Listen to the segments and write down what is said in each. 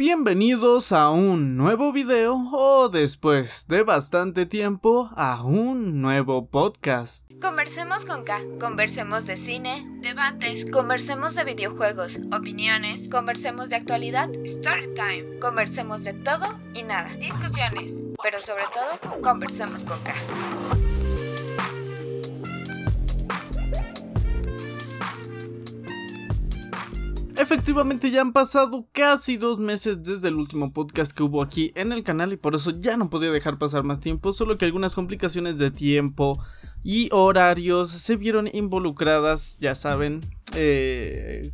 Bienvenidos a un nuevo video o después de bastante tiempo a un nuevo podcast. Conversemos con K, conversemos de cine, debates, conversemos de videojuegos, opiniones, conversemos de actualidad, story time, conversemos de todo y nada, discusiones, pero sobre todo, conversemos con K. Efectivamente ya han pasado casi dos meses desde el último podcast que hubo aquí en el canal y por eso ya no podía dejar pasar más tiempo, solo que algunas complicaciones de tiempo y horarios se vieron involucradas, ya saben, eh,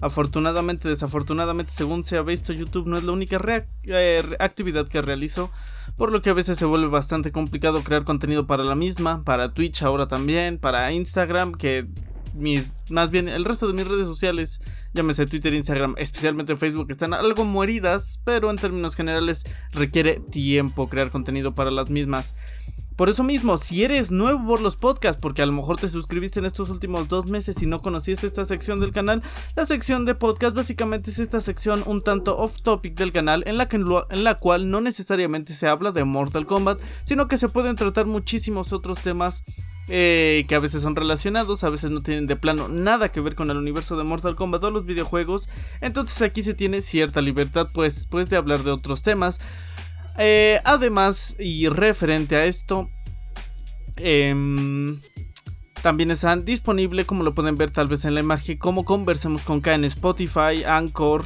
Afortunadamente, desafortunadamente, según se ha visto, YouTube no es la única eh, actividad que realizo, por lo que a veces se vuelve bastante complicado crear contenido para la misma, para Twitch ahora también, para Instagram, que mis, más bien el resto de mis redes sociales, llámese Twitter, Instagram, especialmente Facebook, están algo moridas, pero en términos generales requiere tiempo crear contenido para las mismas. Por eso mismo, si eres nuevo por los podcasts, porque a lo mejor te suscribiste en estos últimos dos meses y no conociste esta sección del canal, la sección de podcast básicamente es esta sección un tanto off topic del canal en la, que, en la cual no necesariamente se habla de Mortal Kombat, sino que se pueden tratar muchísimos otros temas eh, que a veces son relacionados, a veces no tienen de plano nada que ver con el universo de Mortal Kombat o los videojuegos. Entonces aquí se tiene cierta libertad pues, pues de hablar de otros temas. Eh, además, y referente a esto, em, también están disponibles, como lo pueden ver tal vez en la imagen, como conversemos con K en Spotify, Anchor.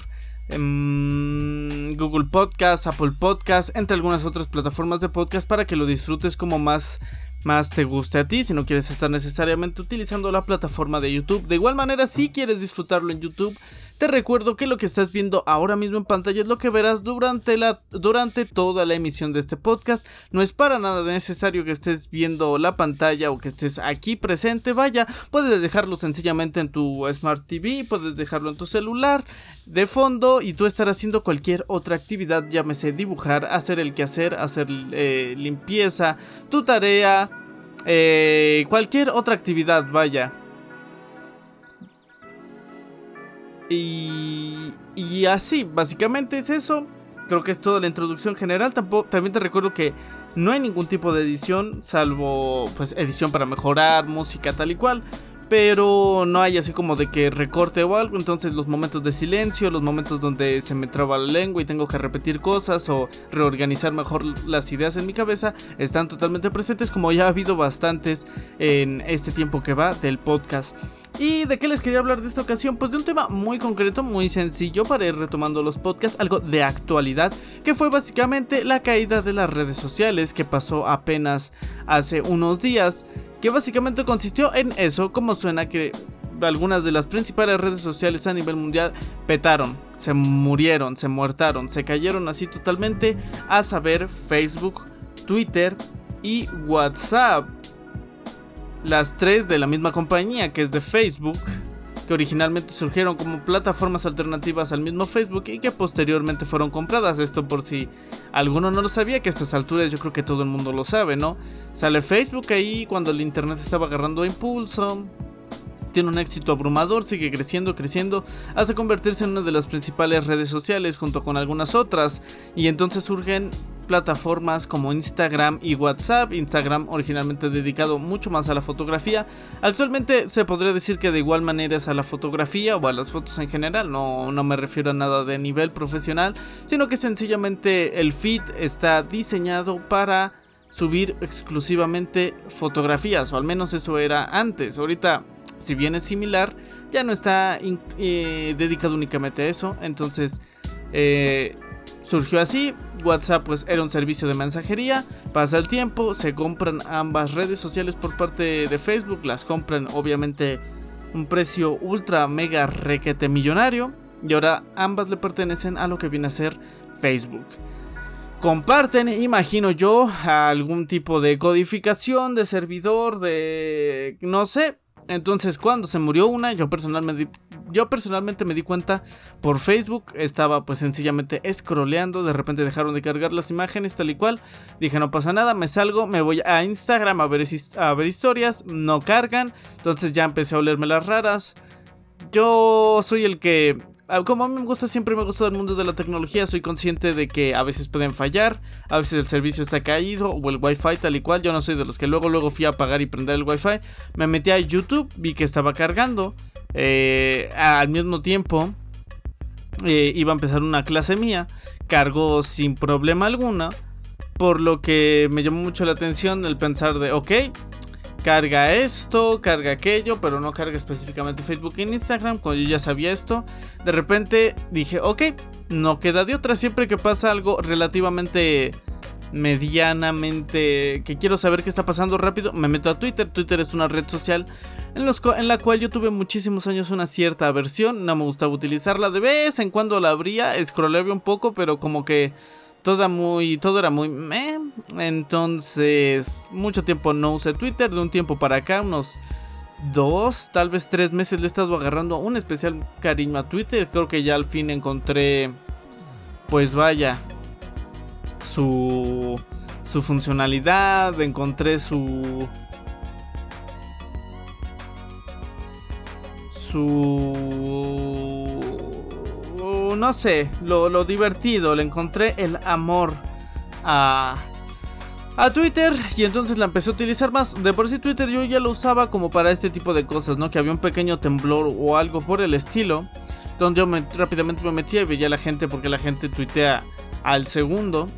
Em, Google Podcast, Apple Podcast, entre algunas otras plataformas de podcast para que lo disfrutes como más más te guste a ti, si no quieres estar necesariamente utilizando la plataforma de YouTube. De igual manera, si quieres disfrutarlo en YouTube, te recuerdo que lo que estás viendo ahora mismo en pantalla es lo que verás durante, la, durante toda la emisión de este podcast. No es para nada necesario que estés viendo la pantalla o que estés aquí presente. Vaya, puedes dejarlo sencillamente en tu Smart TV, puedes dejarlo en tu celular de fondo y tú estar haciendo cualquier otra actividad, llámese dibujar, hacer el quehacer, hacer eh, limpieza, tu tarea, eh, cualquier otra actividad, vaya. Y, y así, básicamente es eso. Creo que es toda la introducción general. también te recuerdo que no hay ningún tipo de edición, salvo pues edición para mejorar, música tal y cual pero no hay así como de que recorte o algo. Entonces los momentos de silencio, los momentos donde se me traba la lengua y tengo que repetir cosas o reorganizar mejor las ideas en mi cabeza están totalmente presentes como ya ha habido bastantes en este tiempo que va del podcast. ¿Y de qué les quería hablar de esta ocasión? Pues de un tema muy concreto, muy sencillo para ir retomando los podcasts, algo de actualidad, que fue básicamente la caída de las redes sociales que pasó apenas hace unos días que básicamente consistió en eso, como suena que algunas de las principales redes sociales a nivel mundial petaron, se murieron, se muertaron, se cayeron así totalmente, a saber Facebook, Twitter y WhatsApp. Las tres de la misma compañía que es de Facebook, que originalmente surgieron como plataformas alternativas al mismo Facebook y que posteriormente fueron compradas. Esto por si alguno no lo sabía, que a estas alturas yo creo que todo el mundo lo sabe, ¿no? Sale Facebook ahí cuando el Internet estaba agarrando impulso. Tiene un éxito abrumador, sigue creciendo, creciendo, hasta convertirse en una de las principales redes sociales junto con algunas otras. Y entonces surgen plataformas como Instagram y WhatsApp. Instagram originalmente dedicado mucho más a la fotografía. Actualmente se podría decir que de igual manera es a la fotografía o a las fotos en general. No, no me refiero a nada de nivel profesional, sino que sencillamente el feed está diseñado para subir exclusivamente fotografías, o al menos eso era antes. Ahorita, si bien es similar, ya no está eh, dedicado únicamente a eso. Entonces, eh, surgió así. WhatsApp pues era un servicio de mensajería. Pasa el tiempo, se compran ambas redes sociales por parte de Facebook. Las compran obviamente un precio ultra mega requete millonario. Y ahora ambas le pertenecen a lo que viene a ser Facebook. Comparten, imagino yo, algún tipo de codificación de servidor, de... no sé, entonces, cuando se murió una, yo personalmente, yo personalmente me di cuenta por Facebook. Estaba pues sencillamente scrolleando. De repente dejaron de cargar las imágenes tal y cual. Dije, no pasa nada, me salgo, me voy a Instagram a ver, a ver historias. No cargan. Entonces ya empecé a olerme las raras. Yo soy el que como a mí me gusta, siempre me gusta el mundo de la tecnología, soy consciente de que a veces pueden fallar, a veces el servicio está caído o el wifi tal y cual, yo no soy de los que luego luego fui a apagar y prender el wifi, me metí a YouTube, vi que estaba cargando, eh, al mismo tiempo eh, iba a empezar una clase mía, cargó sin problema alguna, por lo que me llamó mucho la atención el pensar de, ok, carga esto, carga aquello, pero no carga específicamente Facebook e Instagram, cuando yo ya sabía esto, de repente dije, ok, no queda de otra, siempre que pasa algo relativamente medianamente que quiero saber qué está pasando rápido, me meto a Twitter. Twitter es una red social en, los, en, la cual yo tuve muchísimos años una cierta aversión. No me gustaba utilizarla. De vez en cuando la abría, scrollaba un poco, pero como que toda muy, todo era muy meh. Entonces, mucho tiempo no usé Twitter. De un tiempo para acá, unos dos, tal vez tres meses le he estado agarrando un especial cariño a Twitter. Creo que ya al fin encontré, pues vaya, su, su funcionalidad. Encontré su... Su no sé, lo, divertido, le encontré el amor a, a Twitter y entonces la empecé a utilizar más. De por sí Twitter yo ya lo usaba como para este tipo de cosas, ¿no? Que había un pequeño temblor o algo por el estilo, donde yo me, rápidamente me metía y veía a la gente porque la gente tuitea al segundo.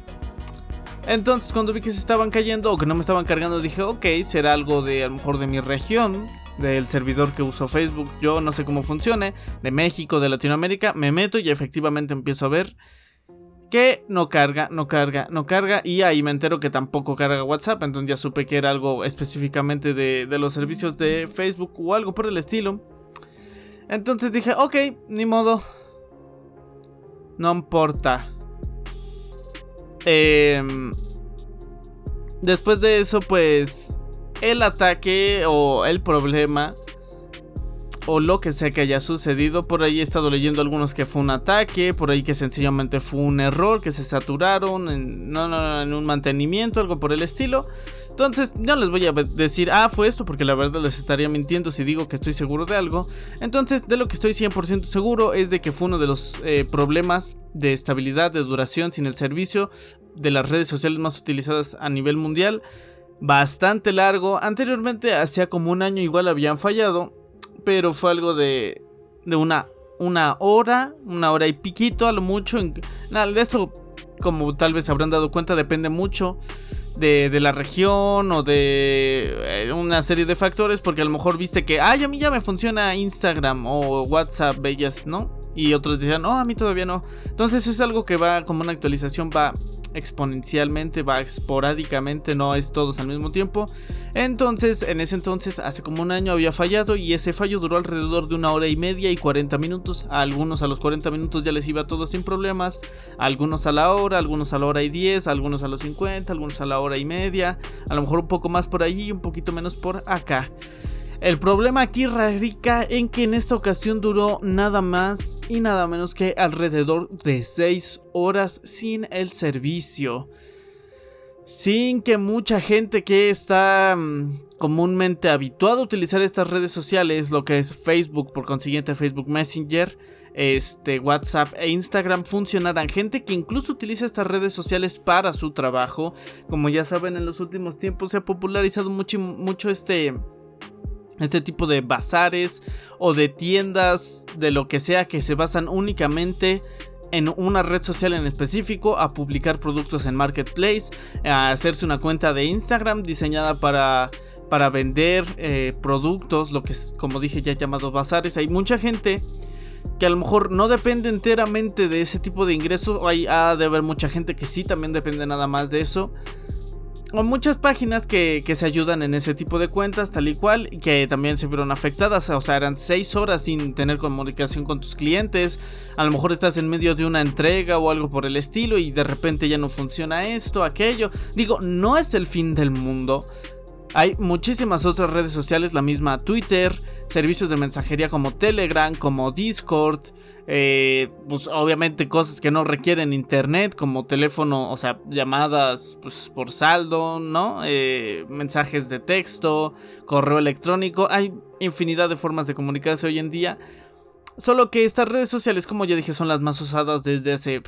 Entonces cuando vi que se estaban cayendo o que no me estaban cargando dije, ok, será algo de a lo mejor de mi región del servidor que uso Facebook. Yo no sé cómo funcione, de México, de Latinoamérica, me meto y efectivamente empiezo a ver que no carga, no carga, no carga y ahí me entero que tampoco carga WhatsApp, entonces ya supe que era algo específicamente de, los servicios de Facebook o algo por el estilo. Entonces dije, ok, ni modo, no importa. Em, después de eso, pues el ataque o el problema o lo que sea que haya sucedido. Por ahí he estado leyendo algunos que fue un ataque, por ahí que sencillamente fue un error, que se saturaron en, no, no, en un mantenimiento, algo por el estilo. Entonces, no les voy a decir, ah, fue esto, porque la verdad les estaría mintiendo si digo que estoy seguro de algo. Entonces, de lo que estoy 100% seguro es de que fue uno de los eh, problemas de estabilidad, de duración sin el servicio de las redes sociales más utilizadas a nivel mundial bastante largo. Anteriormente, hacía como un año igual habían fallado, pero fue algo de, de una, una hora, una hora y piquito a lo mucho. de esto, como tal vez habrán dado cuenta, depende mucho de, de la región o de eh, una serie de factores, porque a lo mejor viste que, ay, a mí ya me funciona Instagram o WhatsApp, bellas, ¿no? Y otros decían, oh, a mí todavía no. Entonces es algo que va como una actualización, va exponencialmente, va esporádicamente, no es todos al mismo tiempo. Entonces, en ese entonces, hace como un año había fallado y ese fallo duró alrededor de una hora y media y 40 minutos. A algunos a los 40 minutos ya les iba todo sin problemas, algunos a la hora, algunos a la hora y 10, algunos a los 50, algunos a la hora y media, a lo mejor un poco más por allí y un poquito menos por acá. El problema aquí radica en que en esta ocasión duró nada más y nada menos que alrededor de 6 horas sin el servicio. Sin que mucha gente que está mm, comúnmente habituada a utilizar estas redes sociales, lo que es Facebook, por consiguiente Facebook Messenger, este, WhatsApp e Instagram funcionaran. Gente que incluso utiliza estas redes sociales para su trabajo. Como ya saben, en los últimos tiempos se ha popularizado mucho, mucho este este tipo de bazares o de tiendas de lo que sea que se basan únicamente en una red social en específico, a publicar productos en Marketplace, a hacerse una cuenta de Instagram diseñada para, para vender eh, productos, lo que es como dije ya llamado bazares. Hay mucha gente que a lo mejor no depende enteramente de ese tipo de ingresos, hay ha de haber mucha gente que sí también depende nada más de eso o muchas páginas que, se ayudan en ese tipo de cuentas, tal y cual, y que también se vieron afectadas. O sea, eran 6 horas sin tener comunicación con tus clientes. A lo mejor estás en medio de una entrega o algo por el estilo y de repente ya no funciona esto, aquello. Digo, no es el fin del mundo. Hay muchísimas otras redes sociales, la misma Twitter, servicios de mensajería como Telegram, como Discord, eh, pues obviamente cosas que no requieren internet, como teléfono, o sea, llamadas pues, por saldo, ¿no? Eh, mensajes de texto, correo electrónico, hay infinidad de formas de comunicarse hoy en día. Solo que estas redes sociales, como ya dije, son las más usadas desde hace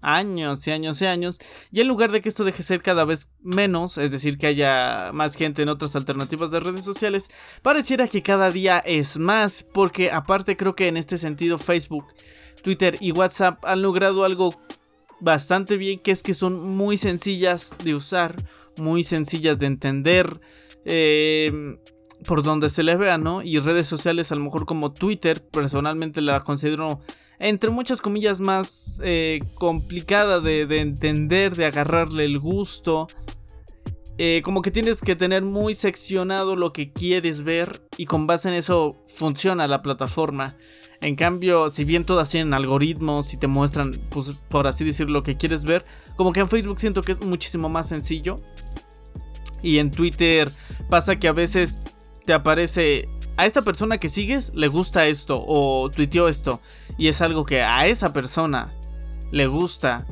años y años y años. Y en lugar de que esto deje ser cada vez menos, es decir, que haya más gente en otras alternativas de redes sociales, pareciera que cada día es más. Porque aparte creo que en este sentido Facebook, Twitter y WhatsApp han logrado algo bastante bien, que es que son muy sencillas de usar, muy sencillas de entender. Eh, por donde se les vea, ¿no? Y redes sociales a lo mejor como Twitter, personalmente la considero entre muchas comillas más eh, complicada de, entender, de agarrarle el gusto. Eh, como que tienes que tener muy seccionado lo que quieres ver y con base en eso funciona la plataforma. En cambio, si bien todas tienen algoritmos y te muestran, pues por así decirlo, lo que quieres ver, como que en Facebook siento que es muchísimo más sencillo. Y en Twitter pasa que a veces te aparece a esta persona que sigues le gusta esto o tuiteó esto y es algo que a esa persona le gusta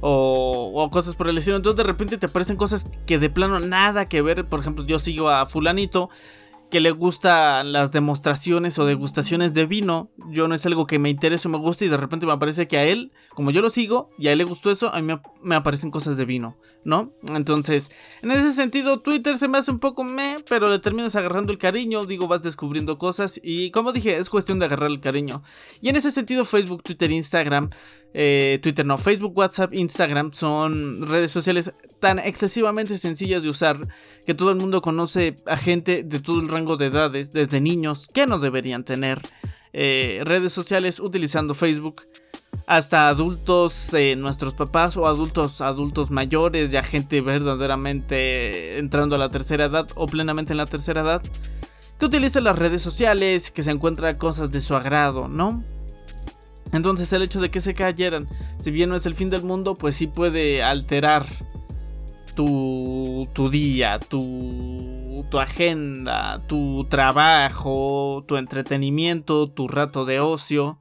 o, o, cosas por el estilo. Entonces de repente te aparecen cosas que de plano nada que ver. Por ejemplo, yo sigo a fulanito que le gustan las demostraciones o degustaciones de vino. Yo no es algo que me interese o me guste y de repente me aparece que a él, como yo lo sigo y a él le gustó eso, a mí me, aparecen cosas de vino, ¿no? Entonces, en ese sentido, Twitter se me hace un poco me, pero le terminas agarrando el cariño, digo, vas descubriendo cosas y como dije, es cuestión de agarrar el cariño. Y en ese sentido, Facebook, Twitter, Instagram, eh, Twitter no, Facebook, WhatsApp, Instagram son redes sociales tan excesivamente sencillas de usar que todo el mundo conoce a gente de todo el rango de edades, desde niños que no deberían tener eh, redes sociales utilizando Facebook, hasta adultos, eh, nuestros papás o adultos, adultos mayores, ya gente verdaderamente entrando a la tercera edad o plenamente en la tercera edad, que utiliza las redes sociales, que se encuentra cosas de su agrado, ¿no? Entonces el hecho de que se cayeran, si bien no es el fin del mundo, pues sí puede alterar tu, tu día, tu, tu agenda, tu trabajo, tu entretenimiento, tu rato de ocio.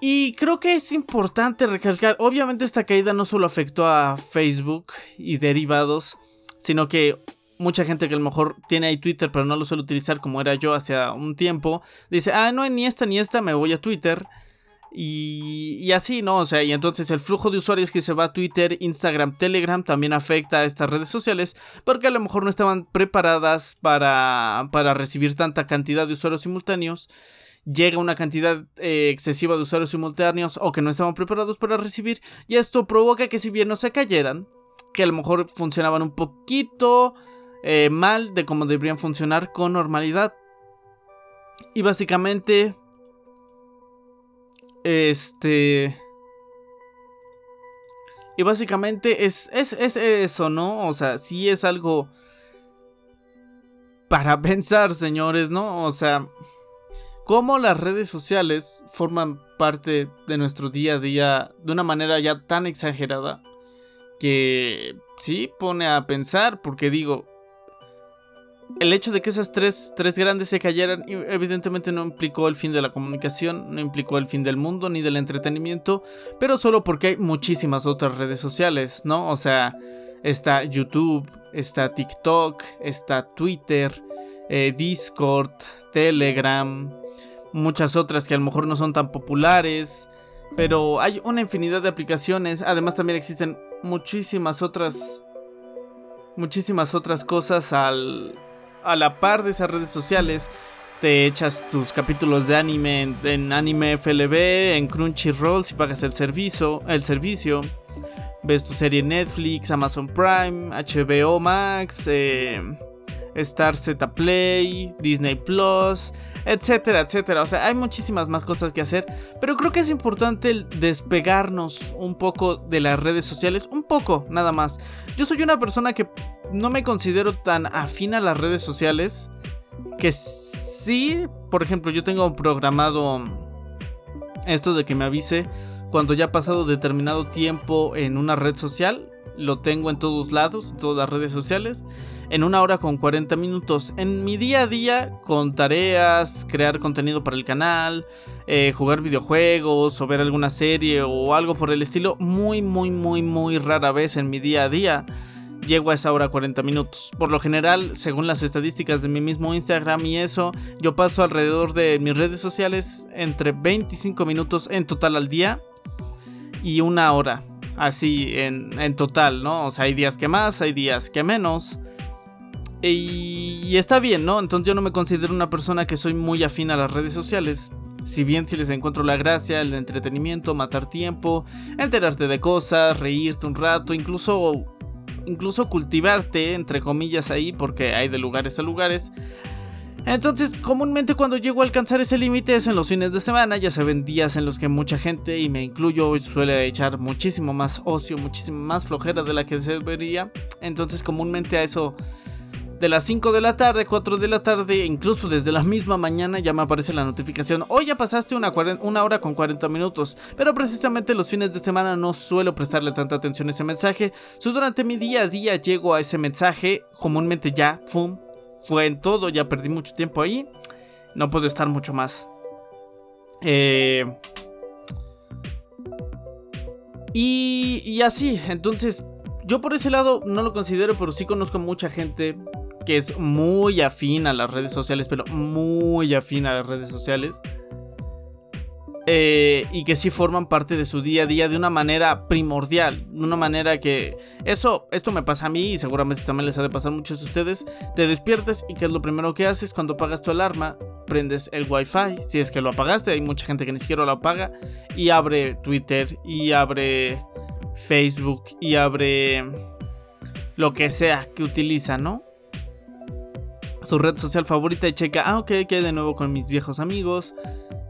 Y creo que es importante recalcar, obviamente esta caída no solo afectó a Facebook y derivados, sino que mucha gente que a lo mejor tiene ahí Twitter pero no lo suele utilizar como era yo hace un tiempo, dice, ah, no, ni esta ni esta, me voy a Twitter. Y, así, ¿no? O sea, y entonces el flujo de usuarios que se va a Twitter, Instagram, Telegram también afecta a estas redes sociales porque a lo mejor no estaban preparadas para, para recibir tanta cantidad de usuarios simultáneos. Llega una cantidad eh, excesiva de usuarios simultáneos o que no estaban preparados para recibir y esto provoca que si bien no se cayeran, que a lo mejor funcionaban un poquito eh, mal de cómo deberían funcionar con normalidad. Y básicamente este. Y básicamente es, es, es, eso, ¿no? O sea, sí es algo para pensar, señores, ¿no? O sea, cómo las redes sociales forman parte de nuestro día a día de una manera ya tan exagerada que sí pone a pensar, porque digo, el hecho de que esas tres, tres grandes se cayeran evidentemente no implicó el fin de la comunicación, no implicó el fin del mundo ni del entretenimiento, pero solo porque hay muchísimas otras redes sociales, ¿no? O sea, está YouTube, está TikTok, está Twitter, eh, Discord, Telegram, muchas otras que a lo mejor no son tan populares, pero hay una infinidad de aplicaciones, además también existen muchísimas otras muchísimas otras cosas al a la par de esas redes sociales, te echas tus capítulos de anime en, Anime FLB, en Crunchyroll si pagas el servicio, el servicio. Ves tu serie en Netflix, Amazon Prime, HBO Max, eh, Star Z Play, Disney Plus, etcétera, etcétera. O sea, hay muchísimas más cosas que hacer, pero creo que es importante despegarnos un poco de las redes sociales, un poco, nada más. Yo soy una persona que no me considero tan afín a las redes sociales, que sí, por ejemplo, yo tengo programado esto de que me avise cuando ya ha pasado determinado tiempo en una red social lo tengo en todos lados, en todas las redes sociales, en una hora con 40 minutos. En mi día a día, con tareas, crear contenido para el canal, eh, jugar videojuegos o ver alguna serie o algo por el estilo, muy, muy, muy, muy rara vez en mi día a día llego a esa hora 40 minutos. Por lo general, según las estadísticas de mi mismo Instagram y eso, yo paso alrededor de mis redes sociales entre 25 minutos en total al día y una hora. Así en, en total, ¿no? O sea, hay días que más, hay días que menos. Y, está bien, ¿no? Entonces yo no me considero una persona que soy muy afín a las redes sociales. Si bien si les encuentro la gracia, el entretenimiento, matar tiempo, enterarte de cosas, reírte un rato, incluso incluso cultivarte entre comillas ahí porque hay de lugares a lugares. Entonces, comúnmente cuando llego a alcanzar ese límite es en los fines de semana, ya saben, días en los que mucha gente, y me incluyo, suele echar muchísimo más ocio, muchísimo más flojera de la que se debería. Entonces, comúnmente a eso de las 5 de la tarde, 4 de la tarde, incluso desde la misma mañana ya me aparece la notificación. Hoy ya pasaste una, hora con 40 minutos, pero precisamente los fines de semana no suelo prestarle tanta atención a ese mensaje. Durante mi día a día llego a ese mensaje, comúnmente ya, ¡fum! Fue en todo, ya perdí mucho tiempo ahí. No puedo estar mucho más. Eh... Y, y así, entonces yo por ese lado no lo considero, pero sí conozco mucha gente que es muy afín a las redes sociales, pero muy afín a las redes sociales. Eh, y que sí forman parte de su día a día de una manera primordial, de una manera que eso, esto me pasa a mí y seguramente también les ha de pasar a muchos de ustedes, te despiertas y que es lo primero que haces cuando apagas tu alarma, prendes el wifi, si es que lo apagaste, hay mucha gente que ni siquiera lo apaga, y abre Twitter, y abre Facebook, y abre lo que sea que utiliza, ¿no? Su red social favorita y checa, ah, ok, ¿qué hay de nuevo con mis viejos amigos?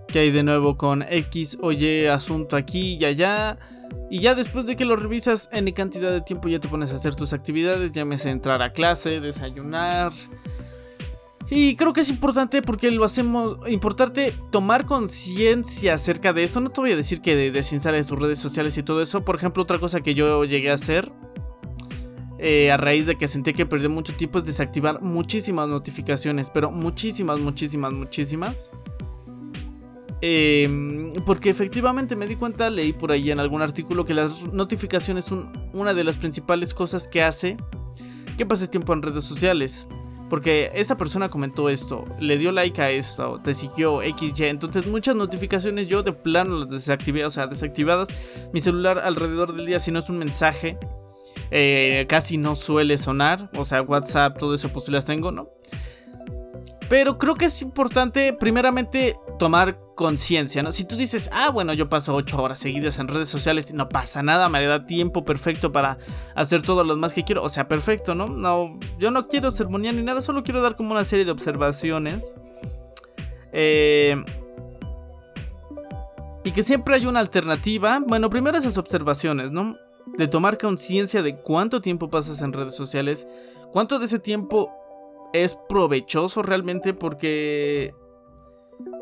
¿Qué hay de nuevo con X o Y asunto aquí y allá? Y ya después de que lo revisas en cantidad de tiempo ya te pones a hacer tus actividades, llámese entrar a clase, desayunar. Y creo que es importante porque lo hacemos, importante tomar conciencia acerca de esto. No te voy a decir que desinstales tus redes sociales y todo eso. Por ejemplo, otra cosa que yo llegué a hacer eh, a raíz de que sentí que perdí mucho tiempo es desactivar muchísimas notificaciones, pero muchísimas, muchísimas, muchísimas. Em, porque efectivamente me di cuenta, leí por ahí en algún artículo que las notificaciones son una de las principales cosas que hace que pases tiempo en redes sociales. Porque esta persona comentó esto, le dio like a esto, te siguió XY. Entonces muchas notificaciones yo de plano las desactivé, o sea, desactivadas. Mi celular alrededor del día, si no es un mensaje, eh, casi no suele sonar. O sea, WhatsApp, todo eso pues las tengo, ¿no? Pero creo que es importante, primeramente, tomar conciencia, ¿no? Si tú dices, ah, bueno, yo paso 8 horas seguidas en redes sociales y no pasa nada, me da tiempo perfecto para hacer todo lo más que quiero, o sea, perfecto, ¿no? No, yo no quiero sermonear ni nada, solo quiero dar como una serie de observaciones. Eh, y que siempre hay una alternativa. Bueno, primero esas observaciones, ¿no? De tomar conciencia de cuánto tiempo pasas en redes sociales, cuánto de ese tiempo es provechoso realmente porque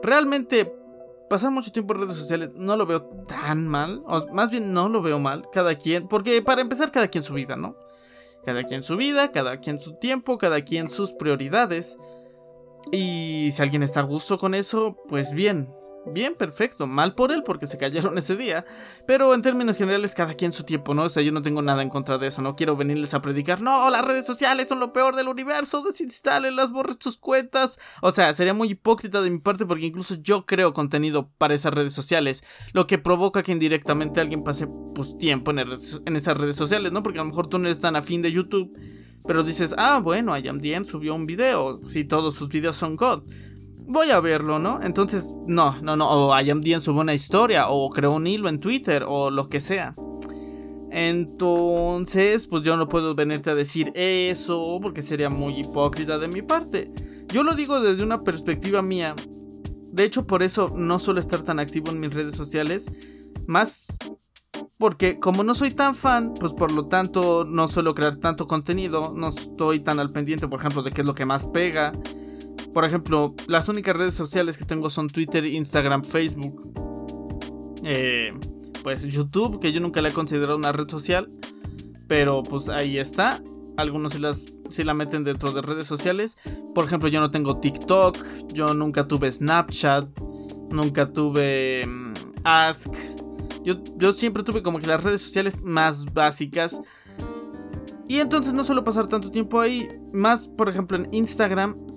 realmente pasar mucho tiempo en redes sociales no lo veo tan mal, o más bien no lo veo mal, cada quien, porque para empezar cada quien su vida, ¿no? Cada quien su vida, cada quien su tiempo, cada quien sus prioridades. Y si alguien está a gusto con eso, pues bien, Bien, perfecto. Mal por él porque se cayeron ese día. Pero en términos generales, cada quien su tiempo, ¿no? O sea, yo no tengo nada en contra de eso. No quiero venirles a predicar. No, las redes sociales son lo peor del universo. las borres tus cuentas. O sea, sería muy hipócrita de mi parte porque incluso yo creo contenido para esas redes sociales. Lo que provoca que indirectamente alguien pase pues tiempo en, esas redes sociales, ¿no? Porque a lo mejor tú no eres tan afín de YouTube. Pero dices, ah, bueno, IamDien subió un video. Si todos sus videos son God voy a verlo, ¿no? Entonces, no, no, no, o IMDN subió una historia, o creó un hilo en Twitter, o lo que sea. Entonces, pues yo no puedo venirte a decir eso, porque sería muy hipócrita de mi parte. Yo lo digo desde una perspectiva mía. De hecho, por eso no suelo estar tan activo en mis redes sociales. Más porque como no soy tan fan, pues por lo tanto no suelo crear tanto contenido, no estoy tan al pendiente, por ejemplo, de qué es lo que más pega, por ejemplo, las únicas redes sociales que tengo son Twitter, Instagram, Facebook. Eh, pues YouTube, que yo nunca la he considerado una red social. Pero pues ahí está. Algunos sí, las, la meten dentro de redes sociales. Por ejemplo, yo no tengo TikTok. Yo nunca tuve Snapchat. Nunca tuve mm, Ask. Yo, yo siempre tuve como que las redes sociales más básicas. y entonces no suelo pasar tanto tiempo ahí. Más, por ejemplo, en Instagram.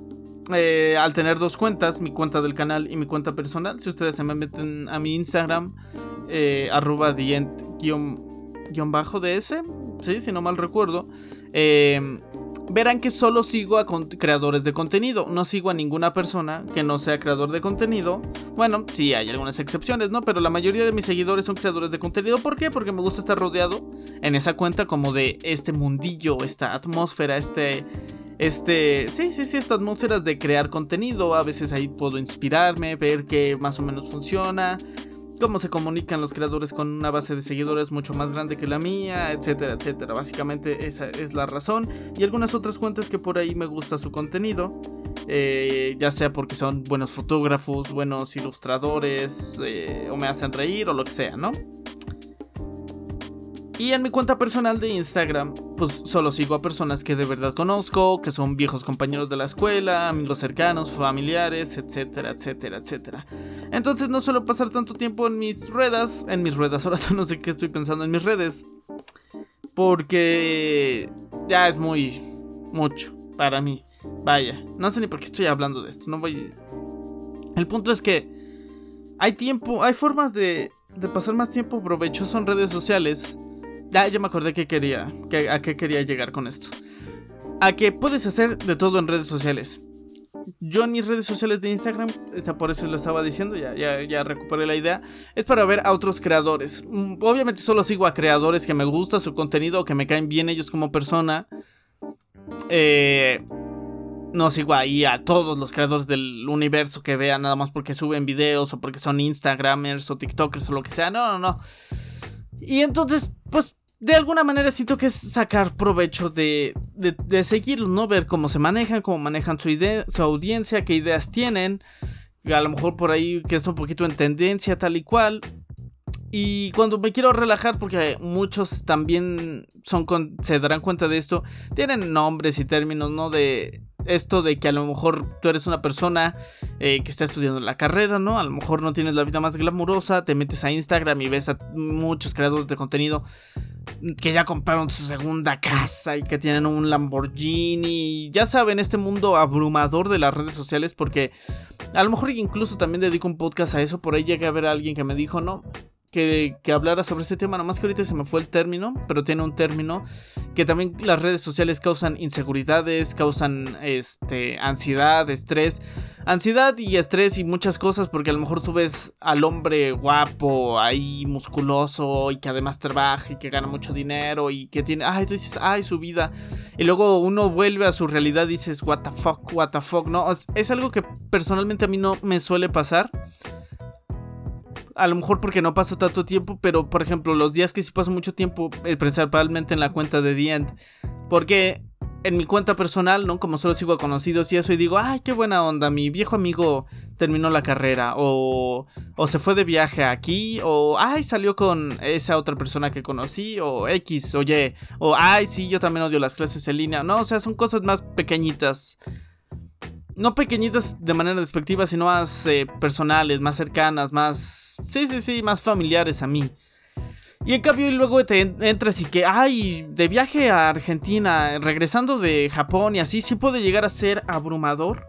Eh, al tener dos cuentas, mi cuenta del canal y mi cuenta personal. Si ustedes se me meten a mi Instagram, eh, arroba bajo ds, sí, si no mal recuerdo. Eh, verán que solo sigo a creadores de contenido. No sigo a ninguna persona que no sea creador de contenido. Bueno, sí hay algunas excepciones, ¿no? Pero la mayoría de mis seguidores son creadores de contenido. ¿Por qué? Porque me gusta estar rodeado en esa cuenta como de este mundillo, esta atmósfera, este... Este, sí, sí, sí, estas atmósferas de crear contenido, a veces ahí puedo inspirarme, ver que más o menos funciona, cómo se comunican los creadores con una base de seguidores mucho más grande que la mía, etcétera, etcétera. Básicamente esa es la razón. Y algunas otras cuentas que por ahí me gusta su contenido. Eh, ya sea porque son buenos fotógrafos, buenos ilustradores, eh, o me hacen reír, o lo que sea, ¿no? Y en mi cuenta personal de Instagram, pues solo sigo a personas que de verdad conozco, que son viejos compañeros de la escuela, amigos cercanos, familiares, etcétera, etcétera, etcétera. Entonces no suelo pasar tanto tiempo en mis ruedas, en mis ruedas, ahora no sé qué estoy pensando en mis redes. Porque ya es muy mucho para mí. Vaya, no sé ni por qué estoy hablando de esto, no voy... El punto es que hay tiempo, hay formas de, de pasar más tiempo provechoso en redes sociales ya, ya me acordé que quería, que, a qué quería llegar con esto. A que puedes hacer de todo en redes sociales. Yo en mis redes sociales de Instagram, por eso lo estaba diciendo, ya, ya, ya recuperé la idea, es para ver a otros creadores. Mm, obviamente solo sigo a creadores que me gusta su contenido, que me caen bien ellos como persona. Eh, no sigo ahí a todos los creadores del universo que vean nada más porque suben videos o porque son Instagramers o TikTokers o lo que sea. No, no, no. Y entonces, pues, de alguna manera siento que es sacar provecho de, de, seguirlos, ¿no? Ver cómo se manejan, cómo manejan su, su audiencia, qué ideas tienen. A lo mejor por ahí que está un poquito en tendencia, tal y cual. Y cuando me quiero relajar, porque muchos también son se darán cuenta de esto, tienen nombres y términos, ¿no? De esto de que a lo mejor tú eres una persona eh, que está estudiando la carrera, ¿no? A lo mejor no tienes la vida más glamurosa, te metes a Instagram y ves a muchos creadores de contenido que ya compraron su segunda casa y que tienen un Lamborghini. Ya saben, este mundo abrumador de las redes sociales porque a lo mejor incluso también dedico un podcast a eso. Por ahí llegué a ver a alguien que me dijo, no, que, hablara sobre este tema, nomás que ahorita se me fue el término, pero tiene un término que también las redes sociales causan inseguridades, causan este, ansiedad, estrés, ansiedad y estrés y muchas cosas, porque a lo mejor tú ves al hombre guapo, ahí musculoso y que además trabaja y que gana mucho dinero y que tiene, ay, tú dices, ay, su vida, y luego uno vuelve a su realidad y dices, what the fuck, what the fuck, no, es algo que personalmente a mí no me suele pasar a lo mejor porque no paso tanto tiempo, pero por ejemplo, los días que sí paso mucho tiempo, eh, principalmente en la cuenta de The porque en mi cuenta personal, ¿no? Como solo sigo a conocidos y eso, y digo, ay, qué buena onda, mi viejo amigo terminó la carrera, o, o se fue de viaje aquí, o ay, salió con esa otra persona que conocí, o X, oye, o ay, sí, yo también odio las clases en línea, no, o sea, son cosas más pequeñitas no pequeñitas de manera despectiva, sino más eh, personales, más cercanas, más... Sí, sí, sí, más familiares a mí. Y en cambio luego te entras y que, ay, de viaje a Argentina, regresando de Japón y así, sí puede llegar a ser abrumador.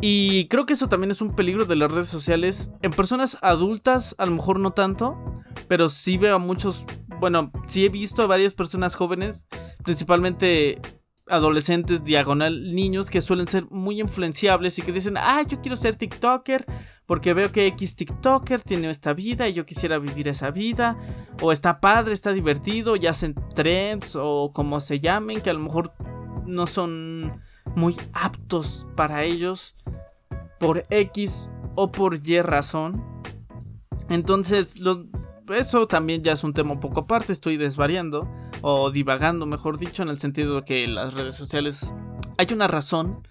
Y creo que eso también es un peligro de las redes sociales. En personas adultas a lo mejor no tanto, pero sí veo a muchos, bueno, sí he visto a varias personas jóvenes, principalmente adolescentes diagonal niños que suelen ser muy influenciables y que dicen, ah, yo quiero ser TikToker porque veo que X TikToker tiene esta vida y yo quisiera vivir esa vida, o está padre, está divertido, y hacen trends o como se llamen, que a lo mejor no son muy aptos para ellos por X o por Y razón. Entonces, lo, eso también ya es un tema un poco aparte, estoy desvariando o divagando, mejor dicho, en el sentido de que las redes sociales hay una razón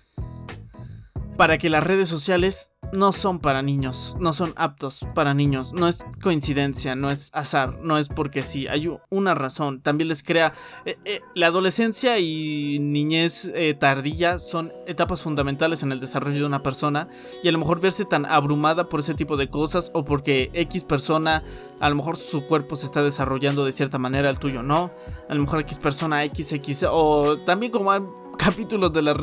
para que las redes sociales no son para niños, no son aptos para niños, no es coincidencia, no es azar, no es porque sí, hay una razón, también les crea, eh, eh, la adolescencia y niñez eh, tardía son etapas fundamentales en el desarrollo de una persona y a lo mejor verse tan abrumada por ese tipo de cosas o porque X persona, a lo mejor su cuerpo se está desarrollando de cierta manera, el tuyo no, a lo mejor X persona XX o también como capítulos de la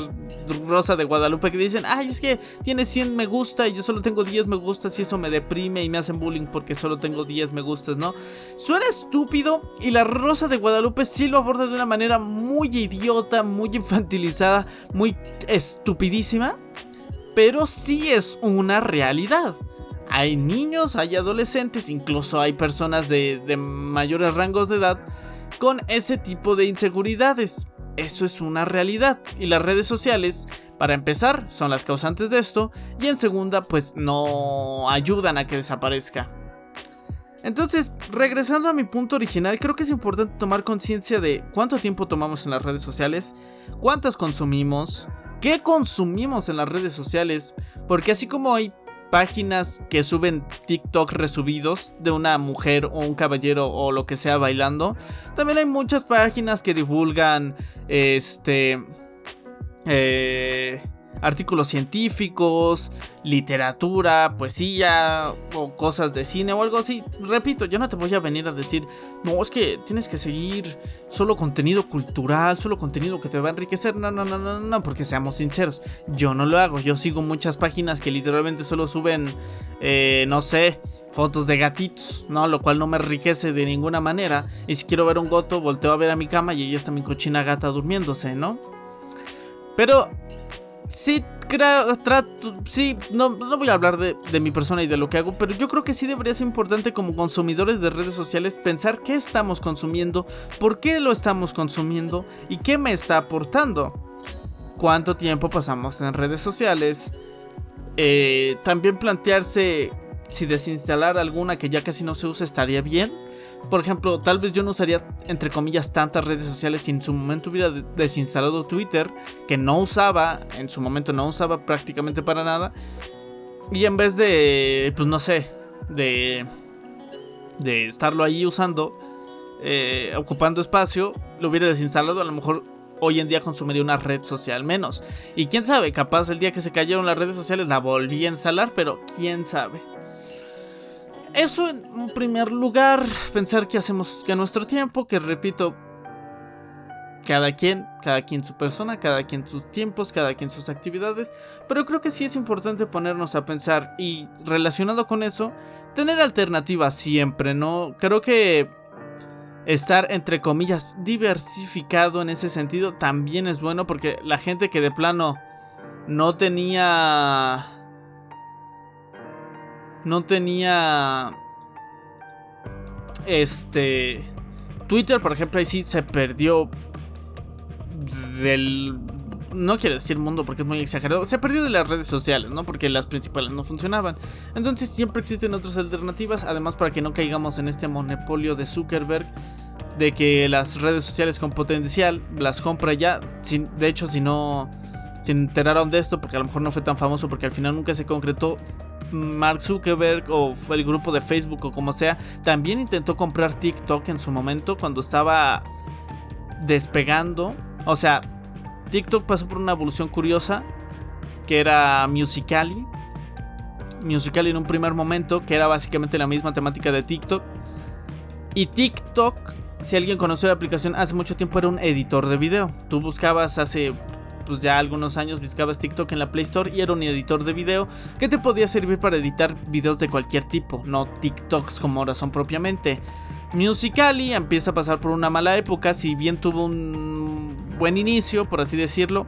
Rosa de Guadalupe que dicen, ay, es que tiene 100 me gusta y yo solo tengo 10 me gustas y eso me deprime y me hacen bullying porque solo tengo 10 me gustas, ¿no? Suena estúpido y la Rosa de Guadalupe sí lo aborda de una manera muy idiota, muy infantilizada, muy estupidísima, pero sí es una realidad. Hay niños, hay adolescentes, incluso hay personas de, de mayores rangos de edad con ese tipo de inseguridades. Eso es una realidad y las redes sociales, para empezar, son las causantes de esto y en segunda, pues no ayudan a que desaparezca. Entonces, regresando a mi punto original, creo que es importante tomar conciencia de cuánto tiempo tomamos en las redes sociales, cuántas consumimos, qué consumimos en las redes sociales, porque así como hay páginas que suben TikTok resubidos de una mujer o un caballero o lo que sea bailando. También hay muchas páginas que divulgan este eh, artículos científicos, literatura, poesía o cosas de cine o algo así. Repito, yo no te voy a venir a decir, no, es que tienes que seguir solo contenido cultural, solo contenido que te va a enriquecer. No, no, no, no, no, porque seamos sinceros, yo no lo hago. Yo sigo muchas páginas que literalmente solo suben, eh, no sé, fotos de gatitos, ¿no? Lo cual no me enriquece de ninguna manera. Y si quiero ver un goto, volteo a ver a mi cama y ahí está mi cochina gata durmiéndose, ¿no? Pero sí sí, no, no voy a hablar de, de, mi persona y de lo que hago, pero yo creo que sí debería ser importante como consumidores de redes sociales pensar qué estamos consumiendo, por qué lo estamos consumiendo y qué me está aportando. Cuánto tiempo pasamos en redes sociales. Eh, también plantearse si desinstalar alguna que ya casi no se usa estaría bien. Por ejemplo, tal vez yo no usaría, entre comillas, tantas redes sociales si en su momento hubiera desinstalado Twitter, que no usaba, en su momento no usaba prácticamente para nada. Y en vez de, pues no sé, de, de estarlo ahí usando, eh, ocupando espacio, lo hubiera desinstalado, a lo mejor hoy en día consumiría una red social menos. Y quién sabe, capaz el día que se cayeron las redes sociales la volví a instalar, pero quién sabe. Eso en primer lugar, pensar que hacemos que nuestro tiempo, que repito, cada quien, cada quien su persona, cada quien sus tiempos, cada quien sus actividades, pero creo que sí es importante ponernos a pensar y relacionado con eso, tener alternativas siempre, ¿no? Creo que estar entre comillas diversificado en ese sentido también es bueno porque la gente que de plano no tenía no tenía este Twitter, por ejemplo, ahí sí se perdió del no quiero decir mundo porque es muy exagerado, se perdió de las redes sociales, ¿no? Porque las principales no funcionaban. Entonces siempre existen otras alternativas, además para que no caigamos en este monopolio de Zuckerberg de que las redes sociales con potencial las compra ya, de hecho si no se enteraron de esto porque a lo mejor no fue tan famoso porque al final nunca se concretó, Mark Zuckerberg o el grupo de Facebook o como sea, también intentó comprar TikTok en su momento cuando estaba despegando. O sea, TikTok pasó por una evolución curiosa que era Musicali. Musicali en un primer momento, que era básicamente la misma temática de TikTok. Y TikTok, si alguien conoció la aplicación hace mucho tiempo, era un editor de video. Tú buscabas hace pues ya algunos años buscabas TikTok en la Play Store y era un editor de video que te podía servir para editar videos de cualquier tipo, no TikToks como ahora son propiamente. Musically empieza a pasar por una mala época, si bien tuvo un buen inicio, por así decirlo,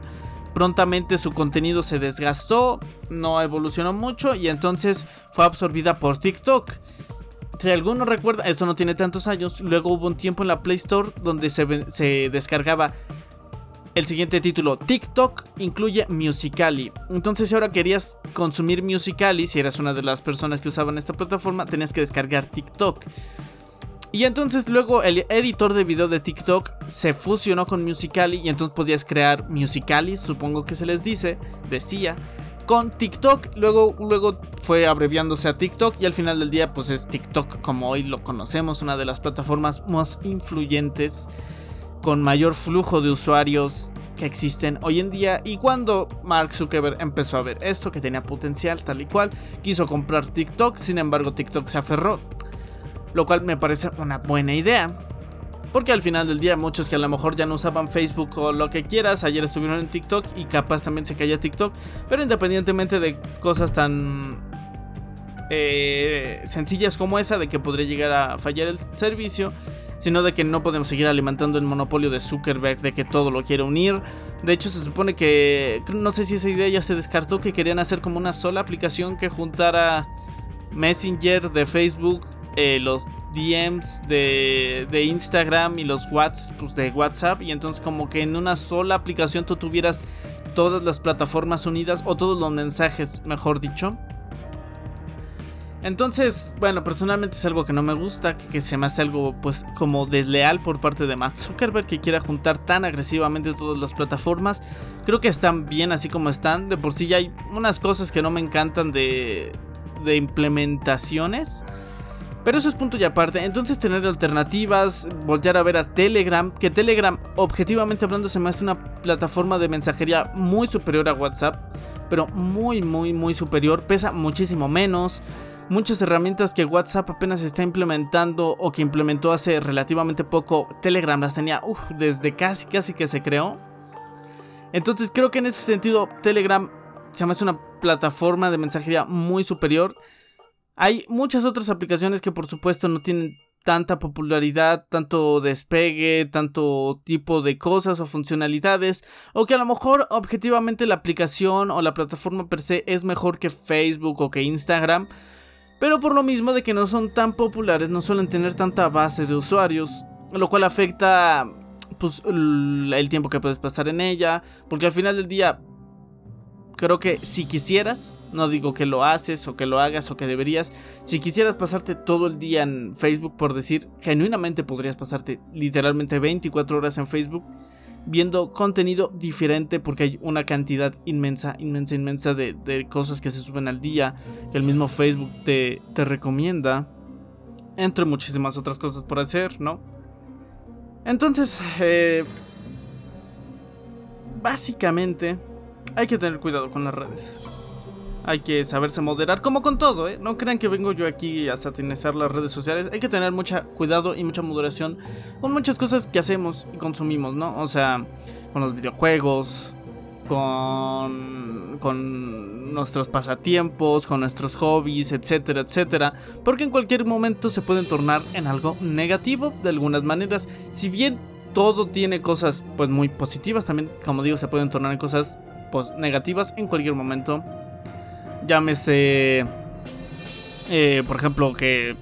prontamente su contenido se desgastó, no evolucionó mucho y entonces fue absorbida por TikTok. Si alguno recuerda, esto no tiene tantos años, luego hubo un tiempo en la Play Store donde se, se descargaba el siguiente título, TikTok incluye Musicali. Entonces, si ahora querías consumir Musicali, si eras una de las personas que usaban esta plataforma, tenías que descargar TikTok. Y entonces luego el editor de video de TikTok se fusionó con Musicali y entonces podías crear Musicali, supongo que se les dice, decía, con TikTok. Luego, luego fue abreviándose a TikTok y al final del día pues es TikTok como hoy lo conocemos, una de las plataformas más influyentes con mayor flujo de usuarios que existen hoy en día y cuando Mark Zuckerberg empezó a ver esto que tenía potencial tal y cual, quiso comprar TikTok, sin embargo TikTok se aferró, lo cual me parece una buena idea. Porque al final del día muchos que a lo mejor ya no usaban Facebook o lo que quieras, ayer estuvieron en TikTok y capaz también se caía TikTok. Pero independientemente de cosas tan eh, sencillas como esa, de que podría llegar a fallar el servicio, sino de que no podemos seguir alimentando el monopolio de Zuckerberg, de que todo lo quiere unir. De hecho, se supone que, no sé si esa idea ya se descartó, que querían hacer como una sola aplicación que juntara Messenger de Facebook, eh, los DMs de, de, Instagram y los WhatsApp pues, de WhatsApp. Y entonces como que en una sola aplicación tú tuvieras todas las plataformas unidas o todos los mensajes, mejor dicho. Entonces, bueno, personalmente es algo que no me gusta, que, se me hace algo pues como desleal por parte de Mark Zuckerberg que quiera juntar tan agresivamente todas las plataformas. Creo que están bien así como están, de por sí ya hay unas cosas que no me encantan de, de implementaciones. Pero eso es punto y aparte. Entonces tener alternativas, voltear a ver a Telegram, que Telegram objetivamente hablando se me hace una plataforma de mensajería muy superior a WhatsApp, pero muy muy muy superior, pesa muchísimo menos muchas herramientas que WhatsApp apenas está implementando o que implementó hace relativamente poco, Telegram las tenía desde casi casi que se creó. Entonces creo que en ese sentido Telegram se llama es una plataforma de mensajería muy superior. Hay muchas otras aplicaciones que por supuesto no tienen tanta popularidad, tanto despegue, tanto tipo de cosas o funcionalidades, o que a lo mejor objetivamente la aplicación o la plataforma per se es mejor que Facebook o que Instagram, pero por lo mismo de que no son tan populares, no suelen tener tanta base de usuarios, lo cual afecta pues el tiempo que puedes pasar en ella, porque al final del día creo que si quisieras, no digo que lo haces o que lo hagas o que deberías, si quisieras pasarte todo el día en Facebook, por decir, genuinamente podrías pasarte literalmente 24 horas en Facebook viendo contenido diferente porque hay una cantidad inmensa, inmensa, inmensa de, cosas que se suben al día, el mismo Facebook te, te recomienda, entre muchísimas otras cosas por hacer, ¿no? Entonces, eh, básicamente, hay que tener cuidado con las redes. Hay que saberse moderar, como con todo, ¿eh? No crean que vengo yo aquí a satinizar las redes sociales. Hay que tener mucha cuidado y mucha moderación con muchas cosas que hacemos y consumimos, ¿no? O sea, con los videojuegos, con, con nuestros pasatiempos, con nuestros hobbies, etcétera, etcétera. Porque en cualquier momento se pueden tornar en algo negativo de algunas maneras. Si bien todo tiene cosas pues muy positivas, también como digo se pueden tornar en cosas pues negativas en cualquier momento. Llámese, eh, por ejemplo, que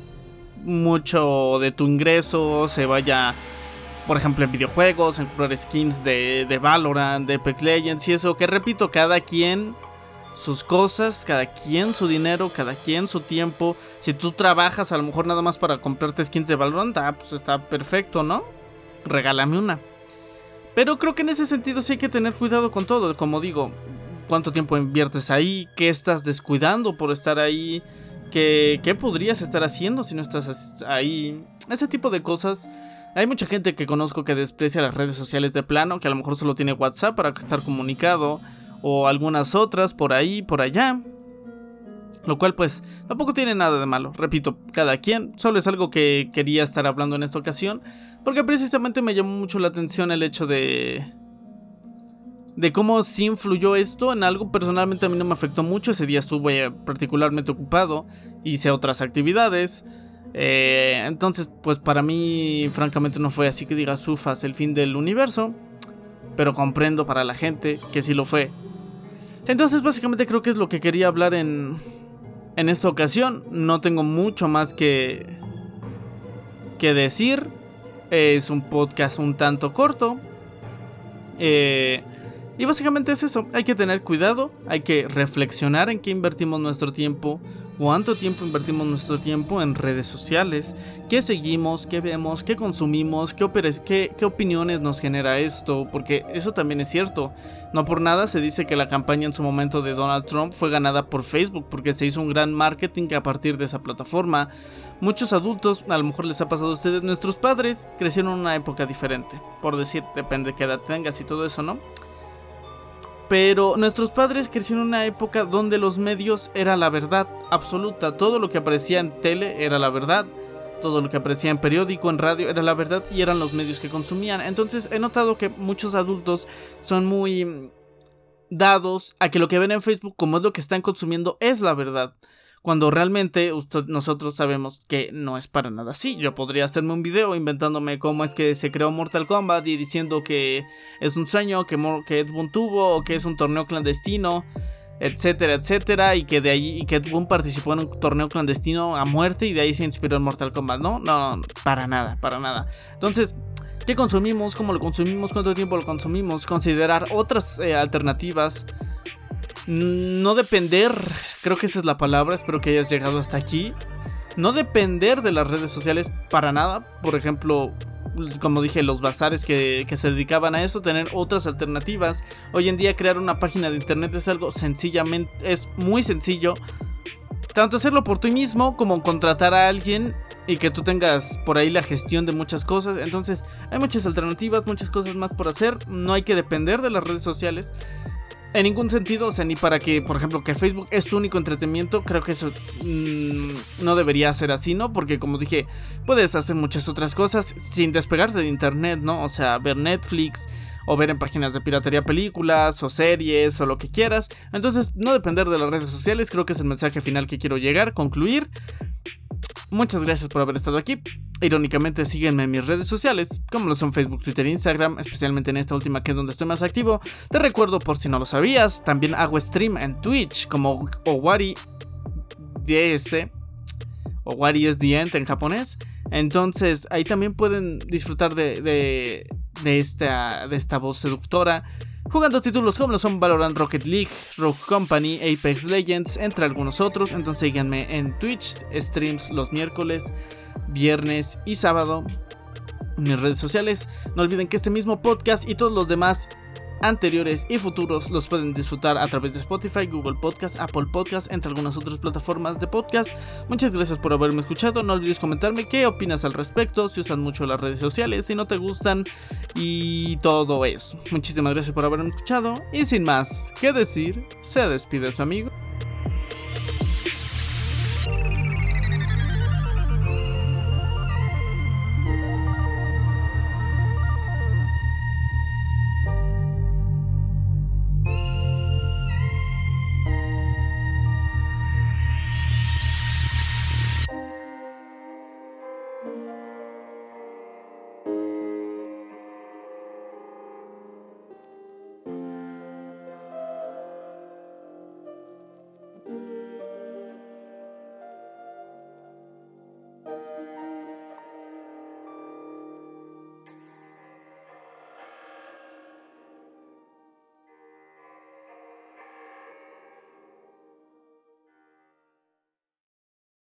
mucho de tu ingreso se vaya, por ejemplo, en videojuegos, en comprar skins de, de Valorant, de Apex Legends y eso, que repito, cada quien sus cosas, cada quien su dinero, cada quien su tiempo. Si tú trabajas a lo mejor nada más para comprarte skins de Valorant, ah, pues está perfecto, ¿no? Regálame una. Pero creo que en ese sentido sí hay que tener cuidado con todo. Como digo, cuánto tiempo inviertes ahí, qué estás descuidando por estar ahí, qué, qué podrías estar haciendo si no estás ahí. Ese tipo de cosas. Hay mucha gente que conozco que desprecia las redes sociales de plano, que a lo mejor solo tiene WhatsApp para estar comunicado, o algunas otras por ahí, por allá. Lo cual pues tampoco tiene nada de malo. Repito, cada quien. Solo es algo que quería estar hablando en esta ocasión. Porque precisamente me llamó mucho la atención el hecho de de cómo sí influyó esto en algo. Personalmente a mí no me afectó mucho. Ese día estuve particularmente ocupado. Hice otras actividades. Eh, entonces, pues para mí, francamente, no fue así que diga sufas el fin del universo. Pero comprendo para la gente que sí lo fue. Entonces, básicamente creo que es lo que quería hablar en, en esta ocasión. No tengo mucho más que, que decir. Es un podcast un tanto corto. Eh, Y básicamente es eso, hay que tener cuidado, hay que reflexionar en qué invertimos nuestro tiempo, cuánto tiempo invertimos nuestro tiempo en redes sociales, qué seguimos, qué vemos, qué consumimos, qué, opiniones nos genera esto, porque eso también es cierto. No por nada se dice que la campaña en su momento de Donald Trump fue ganada por Facebook, porque se hizo un gran marketing a partir de esa plataforma. Muchos adultos, a lo mejor les ha pasado a ustedes, nuestros padres crecieron en una época diferente, por decir, depende de qué edad tengas y todo eso, ¿no? Pero nuestros padres crecieron en una época donde los medios era la verdad absoluta. Todo lo que aparecía en tele era la verdad. Todo lo que aparecía en periódico, en radio, era la verdad y eran los medios que consumían. Entonces he notado que muchos adultos son muy dados a que lo que ven en Facebook como es lo que están consumiendo es la verdad. Cuando realmente nosotros sabemos que no es para nada así. Yo podría hacerme un video inventándome cómo es que se creó Mortal Kombat y diciendo que es un sueño que, que Ed Boon tuvo o que es un torneo clandestino, etcétera, etcétera. Y que de ahí que Ed Boon participó en un torneo clandestino a muerte y de ahí se inspiró en Mortal Kombat. No, no, para nada, para nada. Entonces, ¿Qué consumimos? ¿Cómo lo consumimos? ¿Cuánto tiempo lo consumimos? Considerar otras eh, alternativas no depender, creo que esa es la palabra, espero que hayas llegado hasta aquí. No depender de las redes sociales para nada. Por ejemplo, como dije, los bazares que, se dedicaban a eso, tener otras alternativas. Hoy en día crear una página de internet es algo sencillamente, es muy sencillo. Tanto hacerlo por ti mismo como contratar a alguien y que tú tengas por ahí la gestión de muchas cosas. Entonces hay muchas alternativas, muchas cosas más por hacer. No hay que depender de las redes sociales en ningún sentido, o sea, ni para que, por ejemplo, que Facebook es tu único entretenimiento, creo que eso mm, no debería ser así, ¿no? Porque como dije, puedes hacer muchas otras cosas sin despegarte de internet, ¿no? O sea, ver Netflix o ver en páginas de piratería películas o series o lo que quieras. Entonces, no depender de las redes sociales, creo que es el mensaje final que quiero llegar, concluir. Muchas gracias por haber estado aquí. Irónicamente, síguenme en mis redes sociales, como lo son Facebook, Twitter e Instagram, especialmente en esta última que es donde estoy más activo. Te recuerdo, por si no lo sabías, también hago stream en Twitch como Owari DS. Owari es The End en japonés. Entonces, ahí también pueden disfrutar de, de, de, esta, de esta voz seductora jugando títulos como lo son Valorant, Rocket League, Rogue Company, Apex Legends, entre algunos otros. Entonces síganme en Twitch, streams los miércoles, viernes y sábado. En mis redes sociales. No olviden que este mismo podcast y todos los demás anteriores y futuros los pueden disfrutar a través de Spotify, Google Podcast, Apple Podcast, entre algunas otras plataformas de podcast. Muchas gracias por haberme escuchado. No olvides comentarme qué opinas al respecto, si usan mucho las redes sociales, si no te gustan y todo eso. Muchísimas gracias por haberme escuchado y sin más que decir, se despide su amigo.